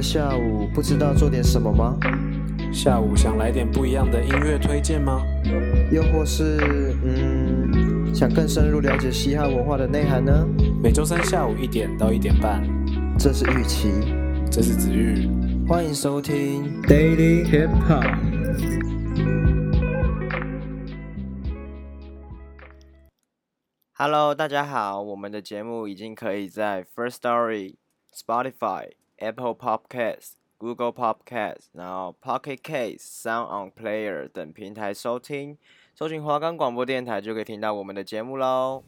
的下午，不知道做点什么吗？下午想来点不一样的音乐推荐吗？又或是，嗯，想更深入了解嘻哈文化的内涵呢？每周三下午一点到一点半，这是玉琪，这是子玉，欢迎收听 Daily Hip Hop。Hello，大家好，我们的节目已经可以在 First Story、Spotify。Apple Podcast、Google Podcast，然后 Pocket Cast、Sound On Player 等平台收听，搜寻华冈广播电台就可以听到我们的节目喽。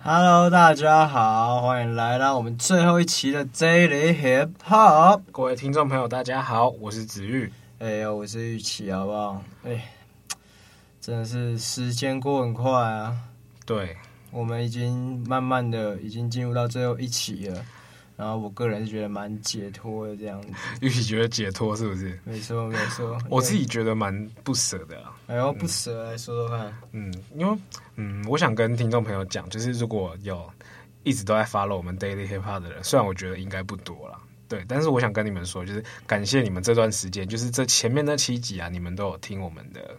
Hello，大家好，欢迎来到我们最后一期的 Daily Hip Hop。各位听众朋友，大家好，我是子玉。哎呦，我是玉琪，好不好？哎，真的是时间过很快啊。对，我们已经慢慢的已经进入到最后一期了。然后我个人是觉得蛮解脱的这样子，玉玺觉得解脱是不是？没错没错，我自己觉得蛮不舍的啊。哎呦，不舍来说说看。嗯，因为嗯，我想跟听众朋友讲，就是如果有一直都在 follow 我们 Daily Hip Hop 的人，虽然我觉得应该不多啦，对，但是我想跟你们说，就是感谢你们这段时间，就是这前面那七集啊，你们都有听我们的，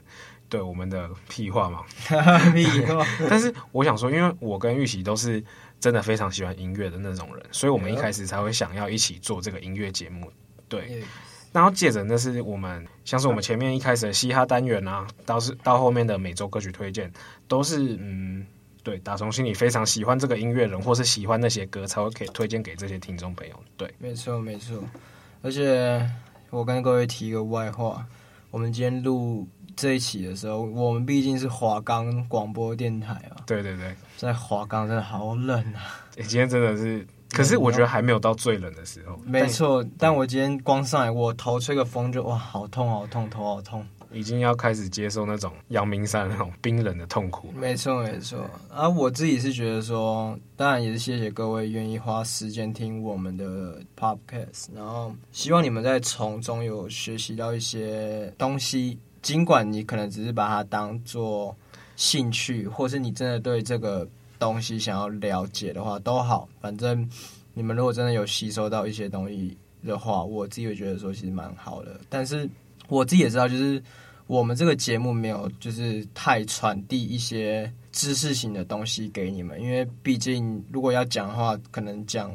对我们的屁话嘛，屁话。但是我想说，因为我跟玉玺都是。真的非常喜欢音乐的那种人，所以我们一开始才会想要一起做这个音乐节目。对，然后借着那是我们像是我们前面一开始的嘻哈单元啊，到是到后面的每周歌曲推荐，都是嗯，对，打从心里非常喜欢这个音乐人，或是喜欢那些歌，才会可以推荐给这些听众朋友。对，没错没错。而且我跟各位提一个外话，我们今天录。这一期的时候，我们毕竟是华冈广播电台啊。对对对，在华冈真的好冷啊！欸，今天真的是，可是我觉得还没有到最冷的时候。没错，但，但我今天光上来，我头吹个风就哇，好痛好痛，头好痛。已经要开始接受那种阳明山那种冰冷的痛苦。没错没错，啊我自己是觉得说，当然也是谢谢各位愿意花时间听我们的 podcast，然后希望你们在从中有学习到一些东西。尽管你可能只是把它当做兴趣，或是你真的对这个东西想要了解的话，都好。反正你们如果真的有吸收到一些东西的话，我自己会觉得说其实蛮好的。但是我自己也知道，就是我们这个节目没有就是太传递一些知识型的东西给你们，因为毕竟如果要讲的话，可能讲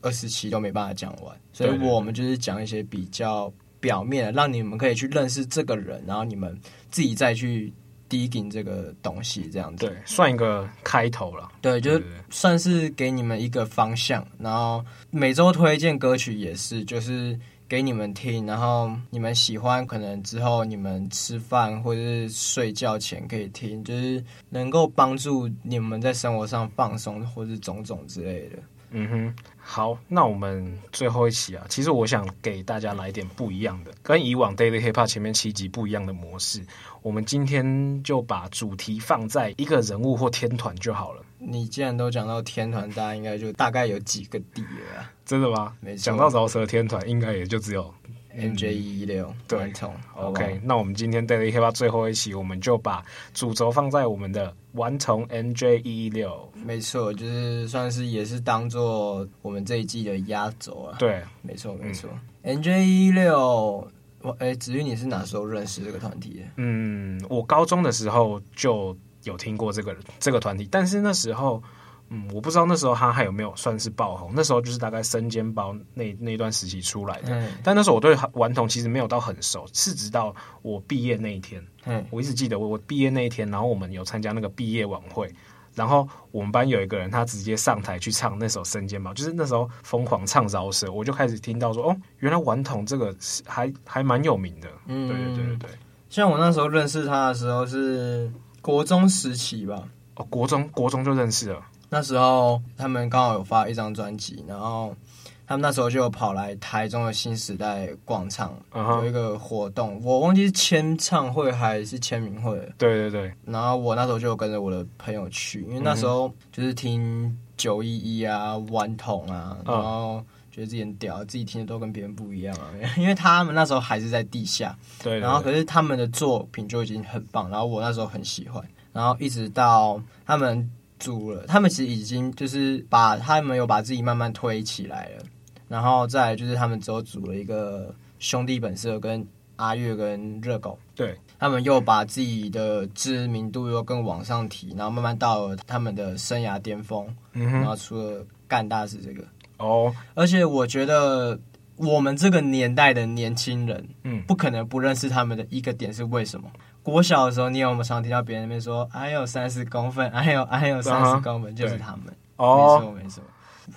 二十期都没办法讲完，所以我们就是讲一些比较。表面让你们可以去认识这个人，然后你们自己再去 digging 这个东西，这样子对，算一个开头了。对，就算是给你们一个方向。然后每周推荐歌曲也是，就是给你们听，然后你们喜欢，可能之后你们吃饭或者是睡觉前可以听，就是能够帮助你们在生活上放松，或是种种之类的。嗯哼，好，那我们最后一期啊，其实我想给大家来点不一样的，跟以往 Daily Hip Hop 前面七集不一样的模式。我们今天就把主题放在一个人物或天团就好了。你既然都讲到天团，大家应该就大概有几个底了。真的吗？没错。讲到饶舌天团，应该也就只有。MJ116，对，OK，那我们今天 Daily Hip Hop 最后一期，我们就把主轴放在我们的顽童 MJ116。没错，就是算是也是当做我们这一季的压轴啊。对，没错没错。MJ116，我哎，子玉，你是哪时候认识这个团体的？嗯，我高中的时候就有听过这个这个团体，但是那时候。嗯，我不知道那时候他还有没有算是爆红。那时候就是大概生煎包那那段时期出来的。嗯，但那时候我对顽童其实没有到很熟，是直到我毕业那一天。嗯，我一直记得我我毕业那一天，然后我们有参加那个毕业晚会，然后我们班有一个人他直接上台去唱那首生煎包，就是那时候疯狂唱饶舌，我就开始听到说哦，原来顽童这个还还蛮有名的。嗯，对对对对对。像我那时候认识他的时候是国中时期吧？哦，国中国中就认识了。那时候他们刚好有发一张专辑，然后他们那时候就有跑来台中的新时代广场，uh huh. 有一个活动，我忘记是签唱会还是签名会。对对对。然后我那时候就跟着我的朋友去，因为那时候就是听九一一啊、顽童啊，然后觉得自己很屌，自己听的都跟别人不一样啊。因为他们那时候还是在地下，对。然后可是他们的作品就已经很棒，然后我那时候很喜欢，然后一直到他们组了，他们其实已经就是把他们有把自己慢慢推起来了。然后再来就是他们之后组了一个兄弟本色，跟阿月跟热狗，对，他们又把自己的知名度又更往上提，然后慢慢到了他们的生涯巅峰，嗯哼，然后出了干大事这个哦，而且我觉得我们这个年代的年轻人，嗯，不可能不认识他们的一个点是为什么？国小的时候，你有没有常听到别人那边说“哎呦三十公分，哎呦，哎呦三十公分”，就是他们，哦，没错没错。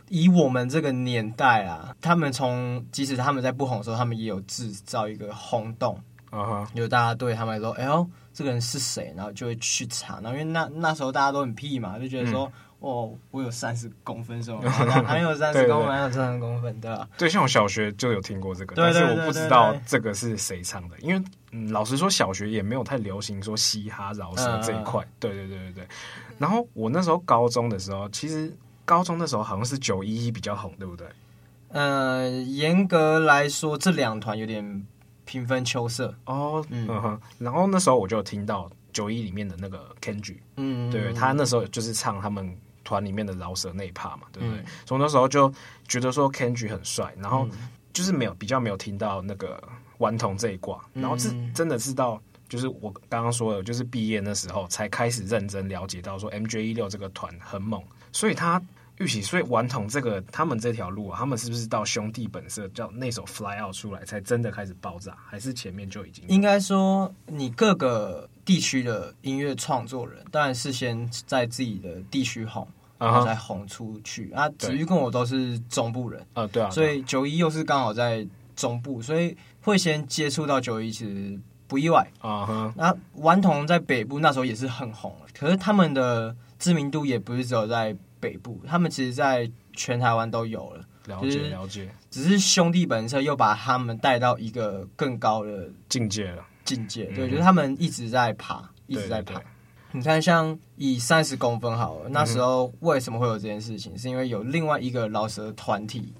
以我们这个年代啊，他们从即使他们在不红的时候，他们也有制造一个轰动有、uh. 大家对他们来说，哎呦，这个人是谁？然后就会去查。然后因为那那时候大家都很屁嘛，就觉得说，嗯、哦，我有三十公分是吗？还有三十公分，还有三十公分，对吧？对，像我小学就有听过这个，但是我不知道这个是谁唱的，因为嗯，老实说，小学也没有太流行说嘻哈饶舌这一块。Uh. 对对对对对。然后我那时候高中的时候，其实。高中的时候好像是九一一比较红，对不对？呃，严格来说，这两团有点平分秋色哦。嗯哼，然后那时候我就听到九一里面的那个 Kenji，嗯，对他那时候就是唱他们团里面的饶舌那一 part 嘛，对不对？嗯、从那时候就觉得说 Kenji 很帅，然后就是没有比较没有听到那个顽童这一挂，然后是真的是到就是我刚刚说的，就是毕业那时候才开始认真了解到说 MJ 一六这个团很猛，所以他。预期，所以顽童这个他们这条路啊，他们是不是到兄弟本色叫那首 Fly Out 出来，才真的开始爆炸？还是前面就已经？应该说，你各个地区的音乐创作人，当然是先在自己的地区红，然后再红出去。Uh. 啊，子玉跟我都是中部人啊，对啊，所以九一又是刚好在中部，所以会先接触到九一，其实不意外啊。哈、uh，那.顽童在北部那时候也是很红，可是他们的知名度也不是只有在。北部，他们其实，在全台湾都有了，了解了解。只是兄弟本色又把他们带到一个更高的境界了。境界，对，就是他们一直在爬，一直在爬。你看，像以三十公分好了，那时候为什么会有这件事情？是因为有另外一个老蛇团体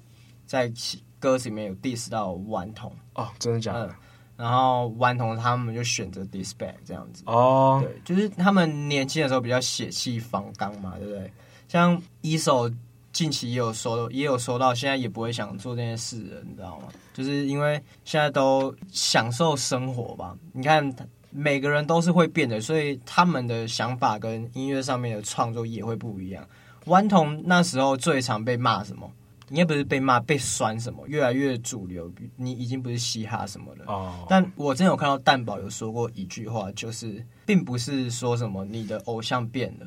在歌词里面有 diss 到顽童哦，真的假的？然后顽童他们就选择 diss back 这样子哦，对，就是他们年轻的时候比较血气方刚嘛，对不对？像一手近期也有收，也有收到，现在也不会想做这件事了，你知道吗？就是因为现在都享受生活吧。你看，每个人都是会变的，所以他们的想法跟音乐上面的创作也会不一样。顽童那时候最常被骂什么？应该不是被骂，被酸什么？越来越主流，你已经不是嘻哈什么的。哦。但我真有看到蛋宝有说过一句话，就是并不是说什么你的偶像变了。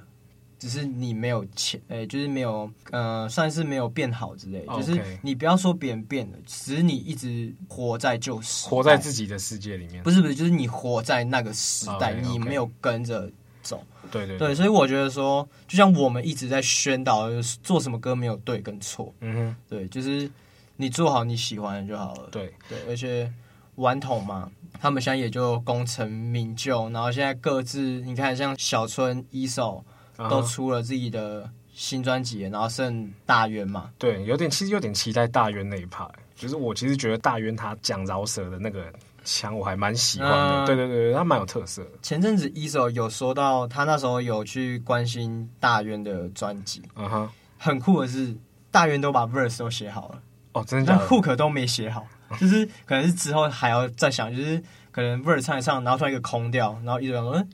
只是你没有钱，哎、欸，就是没有，呃，算是没有变好之类。Okay. 就是你不要说别人变了，只是你一直活在旧时，活在自己的世界里面。不是不是，就是你活在那个时代，okay, okay. 你没有跟着走。对对对，对，所以我觉得说，就像我们一直在宣导，做什么歌没有对跟错。嗯哼，对，就是你做好你喜欢的就好了。对对，而且顽童嘛，他们现在也就功成名就，然后现在各自，你看像小春、一手。都出了自己的新专辑，然后剩大渊嘛？对，有点其实有点期待大渊那一派。就是我其实觉得大渊他讲饶舌的那个腔，我还蛮喜欢的。嗯、对对对，他蛮有特色的。前阵子一手有说到，他那时候有去关心大渊的专辑。嗯哼，很酷的是，大渊都把 verse 都写好了。哦，真的假的？但 hook 都没写好，就是可能是之后还要再想，就是可能 verse 唱一唱，然后突然一个空调，然后 E.SO 说嗯。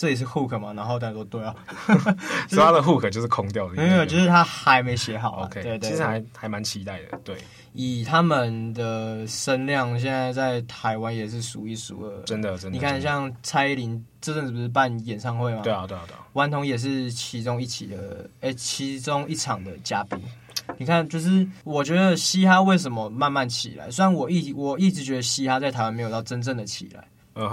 这里是 hook 嘛？然后大家说对啊，所以他的 hook 就是空掉的，没有，就是他还没写好。OK，对对，其实还还蛮期待的。对，以他们的声量，现在在台湾也是数一数二。真的，真的。你看，像蔡依林这阵子不是办演唱会吗？对啊，对啊，对啊。顽童也是其中一起的，哎，其中一场的嘉宾。你看，就是我觉得嘻哈为什么慢慢起来？虽然我一我一直觉得嘻哈在台湾没有到真正的起来，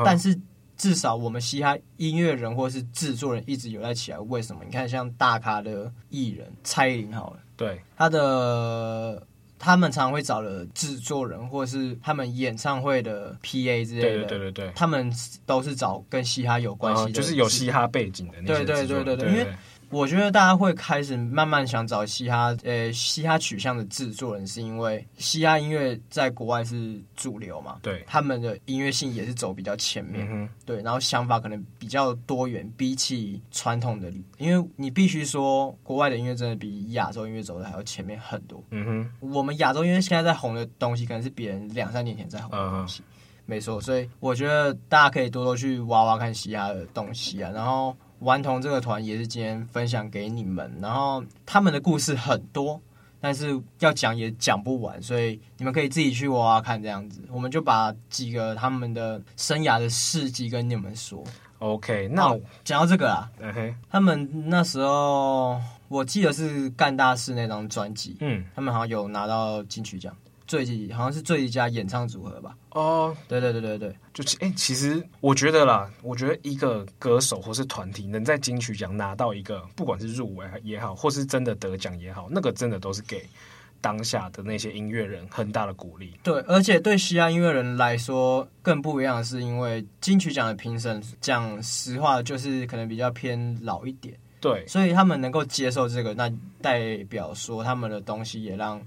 但是。至少我们嘻哈音乐人或是制作人一直有在起来，为什么？你看像大咖的艺人蔡依林好了，对，他的他们常常会找了制作人，或者是他们演唱会的 PA 之类的，对对对对对，他们都是找跟嘻哈有关系就是有嘻哈背景的那些。对对对对对，因为。我觉得大家会开始慢慢想找嘻哈，呃，嘻哈取向的制作人，是因为嘻哈音乐在国外是主流嘛？对，他们的音乐性也是走比较前面，嗯、对，然后想法可能比较多元，比起传统的，因为你必须说，国外的音乐真的比亚洲音乐走的还要前面很多。嗯哼，我们亚洲音乐现在在红的东西，可能是别人两三年前在红的东西，嗯、没错。所以我觉得大家可以多多去挖挖看嘻哈的东西啊，然后。顽童这个团也是今天分享给你们，然后他们的故事很多，但是要讲也讲不完，所以你们可以自己去挖挖看这样子。我们就把几个他们的生涯的事迹跟你们说。OK，那讲到这个啊，okay. 他们那时候我记得是干大事那张专辑，嗯，他们好像有拿到金曲奖。最好像是最佳演唱组合吧？哦，对对对对对，就哎、欸，其实我觉得啦，我觉得一个歌手或是团体能在金曲奖拿到一个，不管是入围也好，或是真的得奖也好，那个真的都是给当下的那些音乐人很大的鼓励。对，而且对西安音乐人来说更不一样的是，因为金曲奖的评审讲实话就是可能比较偏老一点，对，所以他们能够接受这个，那代表说他们的东西也让。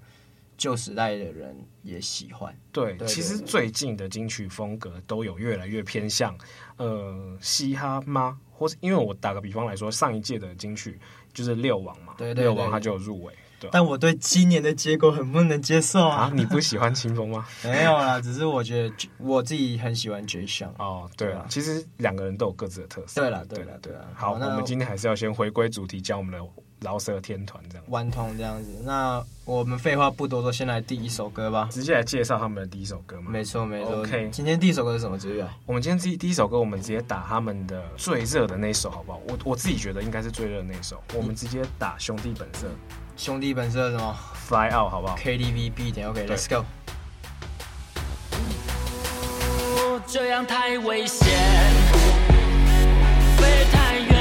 旧时代的人也喜欢。对，其实最近的金曲风格都有越来越偏向呃嘻哈吗？或是因为我打个比方来说，上一届的金曲就是六王嘛，对，对，对，六王他就有入围。对，但我对今年的结果很不能接受啊！啊你不喜欢清风吗？没有啦，只是我觉得我自己很喜欢 Jay Sean。哦，对啊，其实两个人都有各自的特色。对了，对了，对了。好，我们今天还是要先回归主题，讲我们的。饶舌天团这样，顽童这样子。那我们废话不多说，先来第一首歌吧。直接来介绍他们的第一首歌吗？没错，没错。OK，今天第一首歌是什么职业？我们今天第第一首歌，我们直接打他们的最热的那首，好不好？我我自己觉得应该是最热的那首。我们直接打兄弟本色。兄弟本色什么？Fly Out，好不好？KTV B 点 OK，Let's go。这样太危险，飞太远。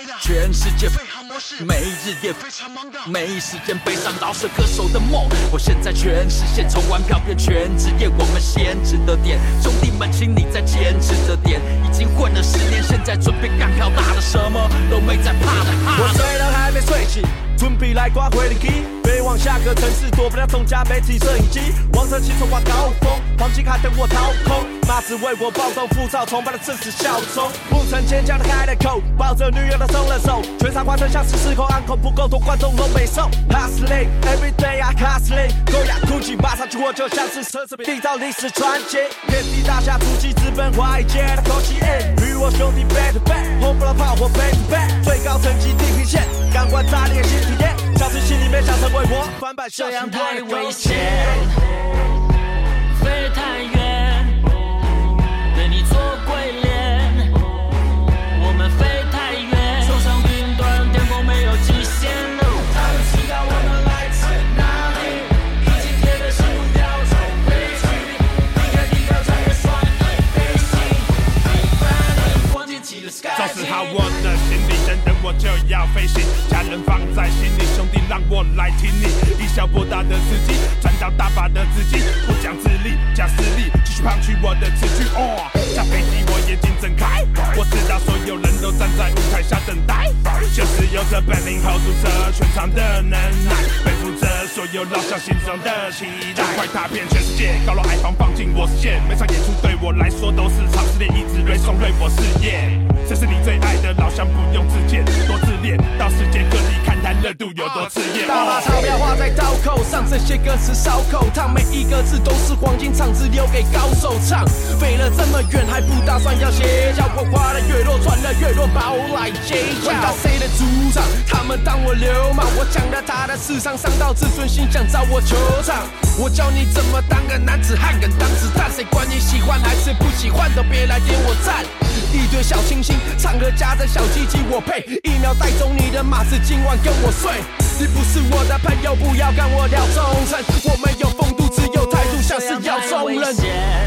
全世界。每日夜非常忙的，没时间背上饶舌歌手的梦。我现在全实现，从玩票变全职业，我们先值得点。兄弟们，请你再坚持着点。已经混了十年，现在准备干票大的，什么都没在怕的。我睡到还没睡醒，准备来刮回力气，飞往下个城市，躲不了众家媒体摄影机。王者起冲挂高峰，黄金卡等我掏空，妈子为我暴动，浮躁崇拜的正是小聪。不曾坚强的开了口，抱着女友的松了手，全场观众像是。失控暗恐不够多，观众都没送。h u s t l i n every day I hustling，狗牙哭泣，马上去我就像是奢侈品，缔造历史传奇。遍地大侠，突击资本华尔街的口气。我兄弟 back to back，红不拉炮火 back to back，最高层级地平线，感官炸裂新体验。小心心里面想成为我，翻版这样太危险，飞太口上，这些歌词烧口烫，每一个字都是黄金，唱只留给高手唱。飞了这么远还不打算要歇脚，我花的越多赚的越多，包来揭晓。问到谁的主场？他们当我流氓，我抢了他的市场，伤到自尊心想找我球场。我教你怎么当个男子汉，敢当子弹，谁管你喜欢还是不喜欢，都别来点我赞。一堆小清新，唱歌夹着小鸡鸡，我配一秒带走你的马子，今晚跟我睡。你不是我的朋友，不要跟我聊忠诚。我没有风度，只有态度，像是要中人。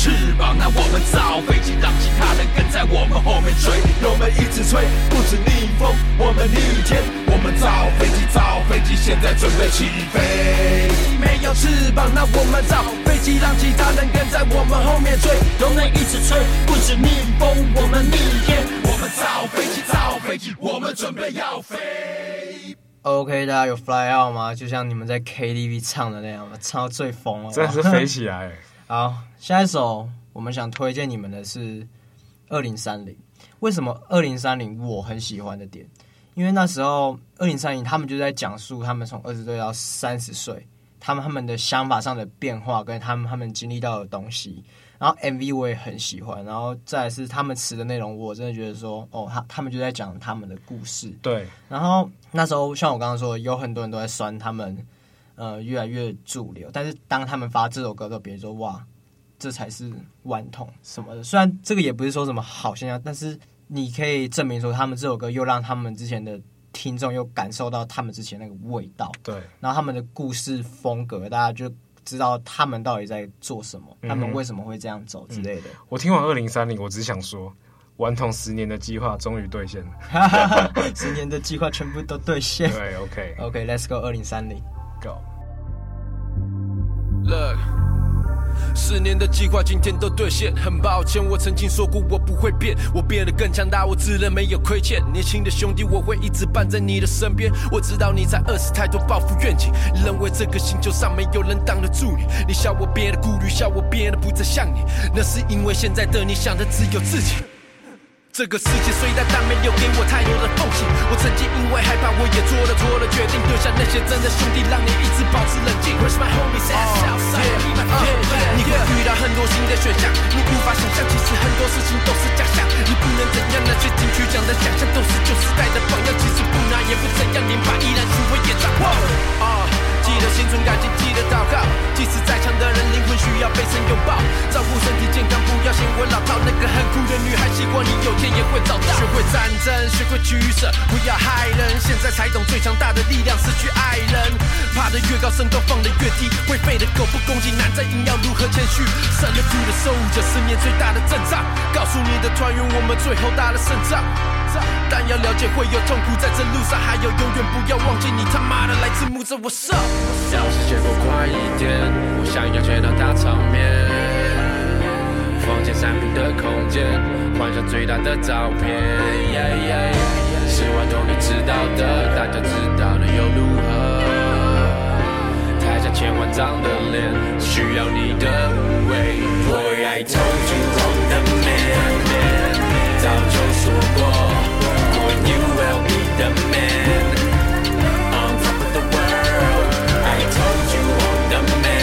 翅膀，那我们造飞机，让其他人跟在我们后面追。油门一直吹，不止逆风，我们逆天。我们造飞机，造飞机，现在准备起飞。没有翅膀，那我们造飞机，让其他人跟在我们后面追。油门一直吹，不止逆风，我们逆天。我们造飞机，造飞机，我们准备要飞。OK，大家有 fly out 吗？就像你们在 KTV 唱的那样吗？唱到最疯了，真的是飞起来。好，下一首。我们想推荐你们的是二零三零。为什么二零三零我很喜欢的点？因为那时候二零三零他们就在讲述他们从二十岁到三十岁，他们他们的想法上的变化，跟他们他们经历到的东西。然后 MV 我也很喜欢，然后再来是他们词的内容，我真的觉得说，哦，他他们就在讲他们的故事。对。然后那时候像我刚刚说，有很多人都在酸他们，呃，越来越主流。但是当他们发这首歌的时候，别人说哇。这才是顽童什么的，虽然这个也不是说什么好现象，但是你可以证明说，他们这首歌又让他们之前的听众又感受到他们之前那个味道。对，然后他们的故事风格，大家就知道他们到底在做什么，嗯、他们为什么会这样走之类的。嗯、我听完二零三零，我只想说，顽童十年的计划终于兑现了，十年的计划全部都兑现。对，OK，OK，Let's、okay. go 二零三零，Go。Look。十年的计划今天都兑现，很抱歉，我曾经说过我不会变，我变得更强大，我自认没有亏欠。年轻的兄弟，我会一直伴在你的身边。我知道你在饿死太多抱负愿景，认为这个星球上没有人挡得住你。你笑我变得顾虑，笑我变得不再像你，那是因为现在的你想的只有自己。这个世界虽大，但没有给我太多的缝隙。我曾经因为害怕，我也做了错的决定，丢下那些真的兄弟，让你一直保持冷静。Where's my homies at outside? Yeah, 你会遇到很多新的选项，你无法想象，其实很多事情都是假象。你不能怎样，那些金曲奖的奖项都是旧时代的榜样，其实不拿也不怎样，连把依然是为演唱。啊。记得心存感激，记得祷告。即使再强的人，灵魂需要被神拥抱。照顾身体健康，不要嫌我老套。那个很酷的女孩，希望你有天也会找到。学会战争，学会取舍，不要害人。现在才懂最强大的力量，失去爱人。爬得越高，身高放得越低。会飞的狗不攻击，难在硬要如何谦虚。守得住的守护者，是面最大的阵仗。告诉你的团员，我们最后打了胜仗。但要了解会有痛苦，在这路上还有永远不要忘记，你他妈的来自木子，我上。要是结果快一点，我想要见到大场面。房间三平的空间，换上最大的照片。是顽童你知道的，大家知道的又如何？台下千万张的脸，需要你的无畏。Boy, I told you I'm the man，早就说过。You will be the man on top of the world. I told you I'm the man.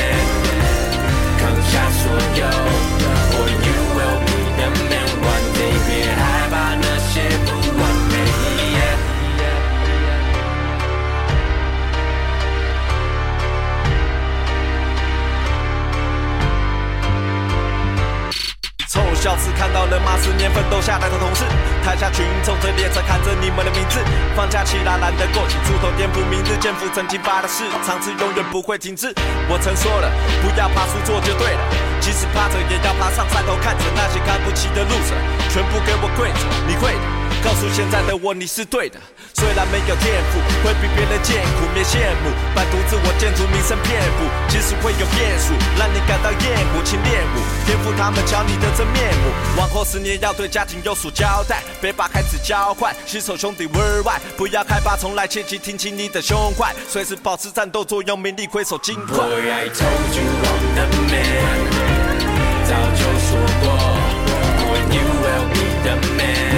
看到了吗？十年奋斗下来的同事，台下群众在列车看着你们的名字。放假起来懒得过起，出头颠覆明日，肩负曾经发的誓，场次永远不会停滞。我曾说了，不要怕输做就对了，即使趴着也要爬上山头，看着那些看不起的 loser，，全部给我跪着，你会的。告诉现在的我你是对的。虽然没有天赋，会比别人艰苦，别羡慕，半途自我建筑，名声遍布，其实会有变数，让你感到厌恶，请练武，颠覆他们瞧你的真面目。往后十年要对家庭有所交代，别把孩子教坏，新手兄弟 worldwide，不要害怕从来，切记挺起你的胸怀，随时保持战斗作用，名利挥手尽快。Boy, I told you I'm the man，早就说过，Boy, you will be the man。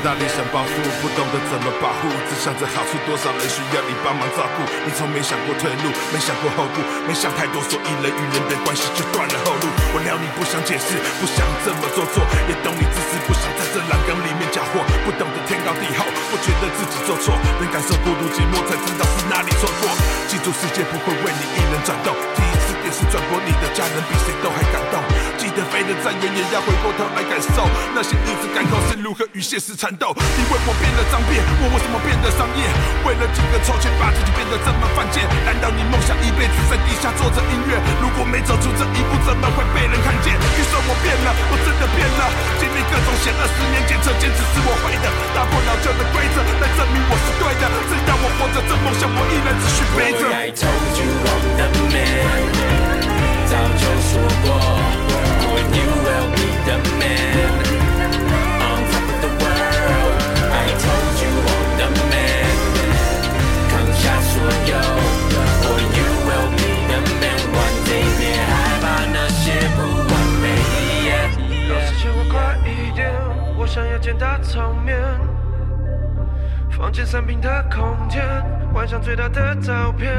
大理想抱负，不懂得怎么保护，只想着好处，多少人需要你帮忙照顾。你从没想过退路，没想过后顾，没想太多，所以人与人的关系就断了后路。我料你不想解释，不想这么做作，也懂你自私，不想在这蓝缸里面搅和，不懂得天高地厚，不觉得自己做错，能感受孤独寂寞，才知道是哪里错过。记住，世界不会为你一人转动，第一次电视转播，你的家人比谁都还感动。的再远，也要回过头来感受那些日子赶口是如何与现实缠斗。你为我变得脏辫，我为什么变得商业？为了几个臭钱，把自己变得这么犯贱？难道你梦想一辈子在地下做着音乐？如果没走出这一步，怎么会被人看见？你说我变了，我真的变了。经历各种险恶，十年检测，坚持是我会的。打破老旧的规则，来证明我是对的。只要我活着，这梦想我依然持续背着。I told you I'm the man，早就说过。想要见大场面，房间三坪的空间，晚上最大的照片，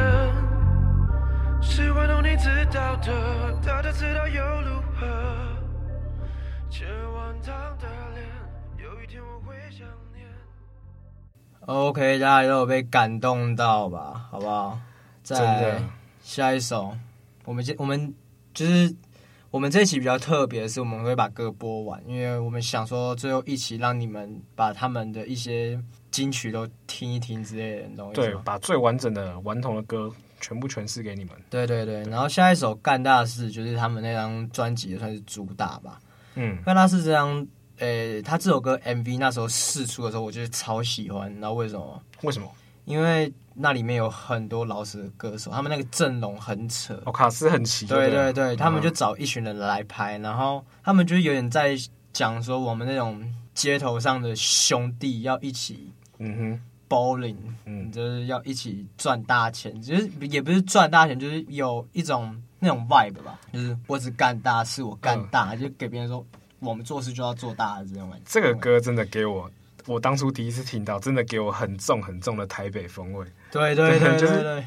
是玩弄你知道的，大家知道又如 OK，大家都有被感动到吧？好不好？再下一首，我们我们就是。我们这一期比较特别的是，我们会把歌播完，因为我们想说最后一起让你们把他们的一些金曲都听一听之类的东西。对，把最完整的顽童的歌全部诠释给你们。对对对，然后下一首《干大事》就是他们那张专辑也算是主打吧。嗯，《干大事》这张，诶，他这首歌 MV 那时候试出的时候，我就是超喜欢。然后为什么？为什么？因为那里面有很多老死的歌手，他们那个阵容很扯，哦，卡斯很齐。对对对，他们就找一群人来拍，嗯、然后他们就有点在讲说，我们那种街头上的兄弟要一起，嗯哼，bowling，嗯，就是要一起赚大钱，就是也不是赚大钱，就是有一种那种 vibe 吧，就是我只干大事，我干大，嗯、就给别人说我们做事就要做大的这种感觉。这个歌真的给我。我当初第一次听到，真的给我很重很重的台北风味。对对对，对，就是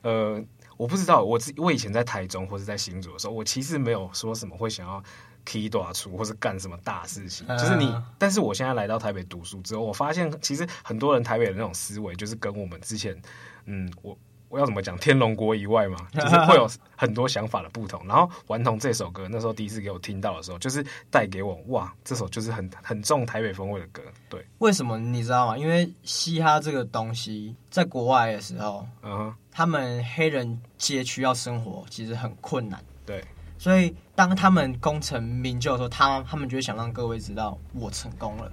呃，我不知道，我自我以前在台中或者在新竹的时候，我其实没有说什么会想要 key 大出或是干什么大事情。嗯、就是你，但是我现在来到台北读书之后，我发现其实很多人台北的那种思维，就是跟我们之前，嗯，我。我要怎么讲？天龙国以外嘛，就是会有很多想法的不同。然后《顽童》这首歌，那时候第一次给我听到的时候，就是带给我哇，这首就是很很重台北风味的歌。对，为什么你知道吗？因为嘻哈这个东西，在国外的时候，嗯、uh-huh. 他们黑人街区要生活其实很困难。对，所以当他们功成名就的时候，他他们就会想让各位知道我成功了。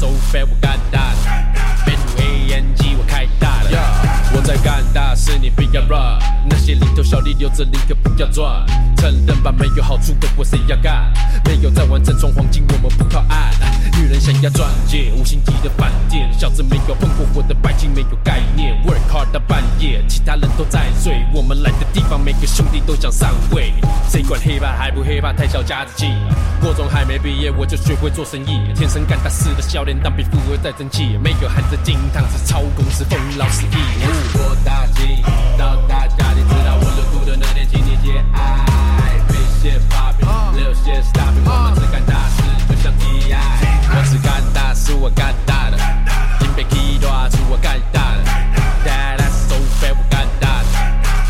so fat we got dodged. 小里留着林可不要赚。承认吧，没有好处的活谁要干？没有在玩真装黄金，我们不靠岸。女人想要钻戒，五星级的饭店，小子没有碰过我的白金，没有概念。Work hard 到半夜，其他人都在睡。我们来的地方，每个兄弟都想上位。谁管黑怕还不黑怕？太小家子气。国中还没毕业，我就学会做生意，天生干大事的笑脸，当比富二代争气。没有含着金汤匙，超公司封老死地。我大气到大家，你那年，请你节哀。别写 popping，留些 stopping，我们只干大事，就像 T.I。我只干大事，我干大的，金杯 key 大出我干大的，That's so fat 我干大的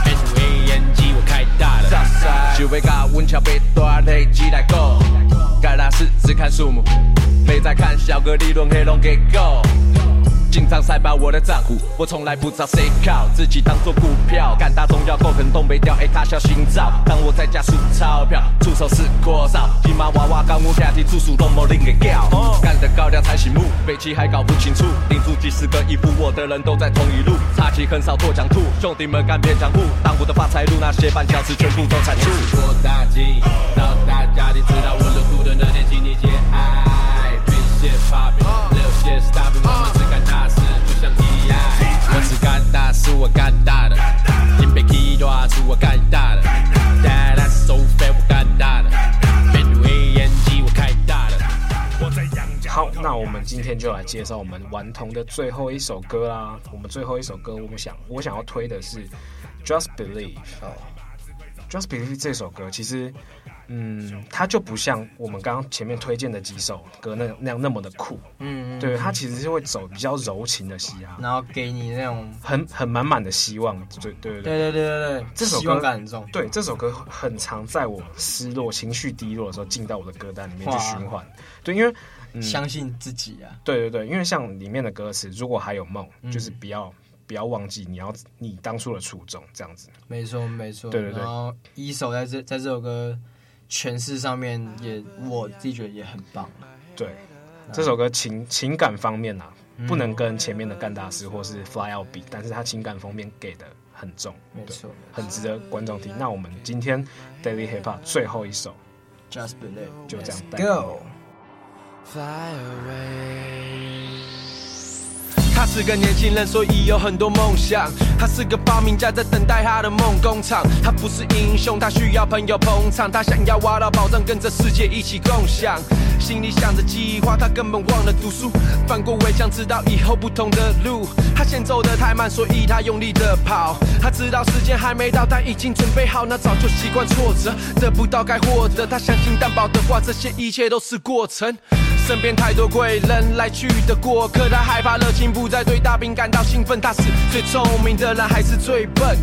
，N-U-A-N-G 我开大的。就会搞稳桥被多累积来过，干大事只看数目，没在看小哥理论黑龙给够。经常塞爆我的账户，我从来不找谁靠，自己当做股票，干大中要够狠，东北调，哎，他小心照。当我在家数钞票，出手是阔少，金马娃娃高屋下地住宿都没另个调，干得高调才醒目，北七还搞不清楚，顶住几十个亿，扶我的人都在同一路，插旗很少做讲吐，兄弟们干偏讲不，当我的发财路，那些绊脚石全部都铲除。我大吉，到大家你知道我入股的那天，请你节哀，别写 popping，留些 stopping，大事，我干大的，金杯 key 大出我干大的，That's so fat 我干大的，N-U-A-N-G 我开大的。我在养家。好，那我们今天就来介绍我们顽童的最后一首歌啦。我们最后一首歌，我们想我想要推的是《Just Believe》。哦，《Just Believe》这首歌其实。嗯，它就不像我们刚刚前面推荐的几首歌那那样那么的酷。嗯，对，它其实是会走比较柔情的嘻哈，然后给你那种很很满满的希望。对对对对对对对，这首歌感很重。对，这首歌很常在我失落、情绪低落的时候进到我的歌单里面去循环。对，因为相信自己啊。对对对，因为像里面的歌词，如果还有梦，就是不要不要忘记你要你当初的初衷，这样子。没错没错。对对对。然后一首在这在这首歌。诠释上面也，我自己觉得也很棒。对，这首歌情情感方面啊，嗯、不能跟前面的干大师或是 Fly Out 比，但是它情感方面给的很重，没错，很值得观众听。那我们今天 Daily Hip Hop 最后一首。Just Believe 就这样 Go。Fly away 他是个年轻人，所以有很多梦想。他是个发明家，在等待他的梦工厂。他不是英雄，他需要朋友捧场。他想要挖到宝藏，跟这世界一起共享。心里想着计划，他根本忘了读书。翻过围墙，知道以后不同的路。他先走得太慢，所以他用力的跑。他知道时间还没到，但已经准备好。那早就习惯挫折，得不到该获得。他相信担保的话，这些一切都是过程。身边太多贵人来去的过客，他害怕热情不再对大兵感到兴奋。他是最聪明的人，还是最笨？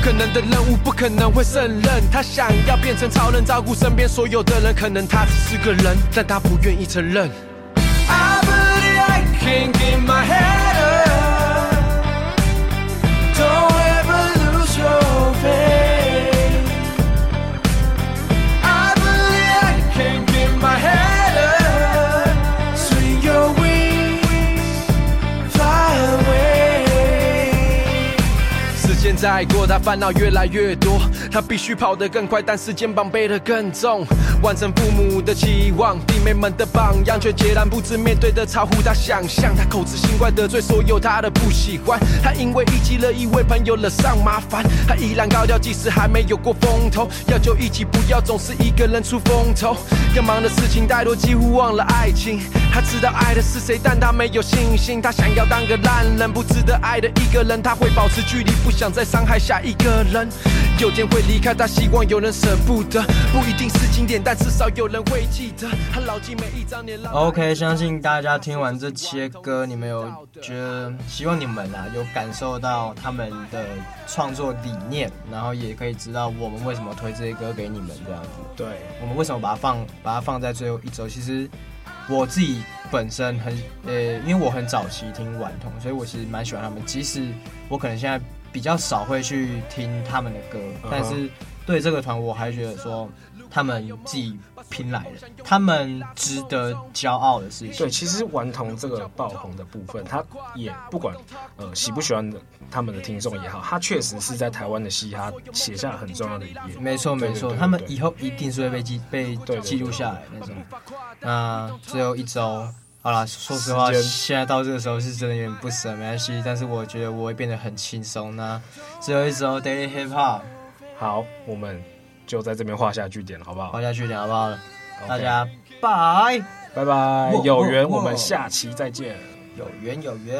不可能的任务，不可能会胜任。他想要变成超人，照顾身边所有的人。可能他只是个人，但他不愿意承认。I believe I can keep my head 在过，他烦恼越来越多，他必须跑得更快，但是肩膀背得更重，完成父母的期望，弟妹们的榜样，却截然不知面对的超乎他想象。他口是心快，得罪所有他的不喜欢，他因为一己乐意为朋友惹上麻烦，他依然高调，即使还没有过风头，要就一起，不要总是一个人出风头。要忙的事情太多，几乎忘了爱情。他知道爱的是谁，但他没有信心。他想要当个烂人，不值得爱的一个人，他会保持距离，不想再伤害下一个人。有天会离开，他希望有人舍不得，不一定是经典，但至少有人会记得。他牢记每一张年老。OK，相信大家听完这些歌，你们有觉得，希望你们啊有感受到他们的创作理念，然后也可以知道我们为什么推这些歌给你们这样子。对，我们为什么把它放把它放在最后一周？其实我自己本身很呃，因为我很早期听顽童，所以我其实蛮喜欢他们。即使我可能现在比较少会去听他们的歌，但是对这个团我还觉得说他们自己拼来的，他们值得骄傲的事情。对，其实顽童这个爆红的部分，他也不管呃喜不喜欢的他们的听众也好，他确实是在台湾的嘻哈写下很重要的一页。没错没错，他们以后一定是会被记被记录下来那种。那最后一周。好了，说实话，现在到这个时候是真的有点不舍，没关系。但是我觉得我会变得很轻松。呢最后一首 Daily Hip Hop，好，我们就在这边画下句点，好不好？画下句点，好不好.大家拜拜拜，有缘我们下期再见，有缘有缘。